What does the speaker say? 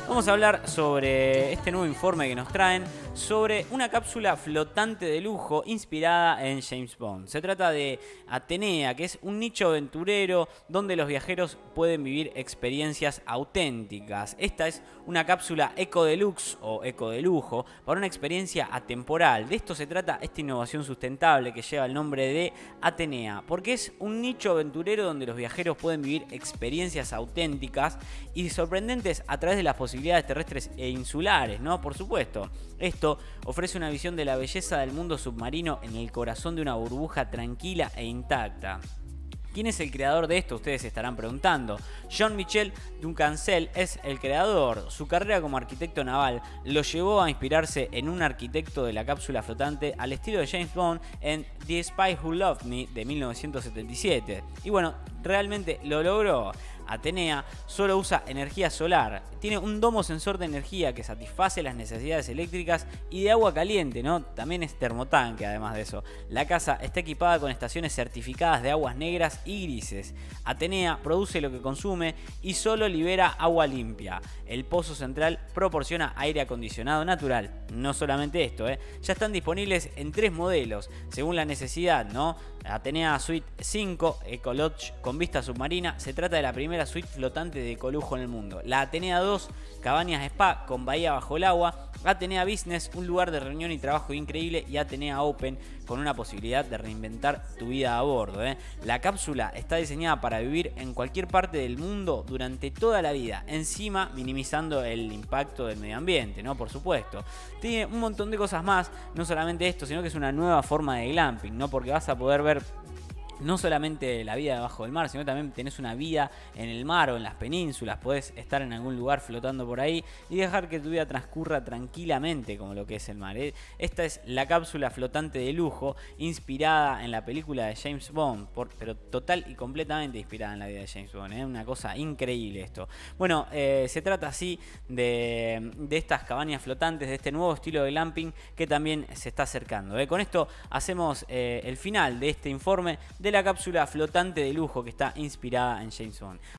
Vamos a hablar sobre este nuevo informe que nos traen sobre una cápsula flotante de lujo inspirada en James Bond. Se trata de Atenea, que es un nicho aventurero donde los viajeros pueden vivir experiencias auténticas. Esta es una cápsula eco deluxe o eco de lujo para una experiencia atemporal. De esto se trata esta innovación sustentable que lleva el nombre de Atenea, porque es un nicho aventurero donde los viajeros pueden vivir experiencias auténticas y sorprendentes a través de las posibilidades terrestres e insulares, ¿no? Por supuesto. Esto ofrece una visión de la belleza del mundo submarino en el corazón de una burbuja tranquila e intacta. ¿Quién es el creador de esto? Ustedes estarán preguntando. Jean-Michel Duncancel es el creador. Su carrera como arquitecto naval lo llevó a inspirarse en un arquitecto de la cápsula flotante al estilo de James Bond en The Spy Who Loved Me de 1977. Y bueno, realmente lo logró. Atenea solo usa energía solar. Tiene un domo sensor de energía que satisface las necesidades eléctricas y de agua caliente, ¿no? También es termotanque además de eso. La casa está equipada con estaciones certificadas de aguas negras y grises. Atenea produce lo que consume y solo libera agua limpia. El pozo central proporciona aire acondicionado natural. No solamente esto, ¿eh? ya están disponibles en tres modelos, según la necesidad, ¿no? Atenea Suite 5 Ecolodge con vista submarina. Se trata de la primera suite flotante de ecolujo en el mundo. La Atenea 2 Cabañas Spa con bahía bajo el agua. Atenea Business, un lugar de reunión y trabajo increíble. Y Atenea Open con una posibilidad de reinventar tu vida a bordo. ¿eh? La cápsula está diseñada para vivir en cualquier parte del mundo durante toda la vida. Encima minimizando el impacto del medio ambiente, ¿no? Por supuesto. Tiene un montón de cosas más. No solamente esto, sino que es una nueva forma de glamping, ¿no? Porque vas a poder ver no solamente la vida debajo del mar, sino también tenés una vida en el mar o en las penínsulas, podés estar en algún lugar flotando por ahí y dejar que tu vida transcurra tranquilamente como lo que es el mar. Eh, esta es la cápsula flotante de lujo inspirada en la película de James Bond, pero total y completamente inspirada en la vida de James Bond. ¿eh? Una cosa increíble esto. Bueno, eh, se trata así de, estas cabañas flotantes, de este nuevo estilo de glamping que también se está acercando. Con esto hacemos el final de este informe de la cápsula flotante de lujo que está inspirada en James Bond.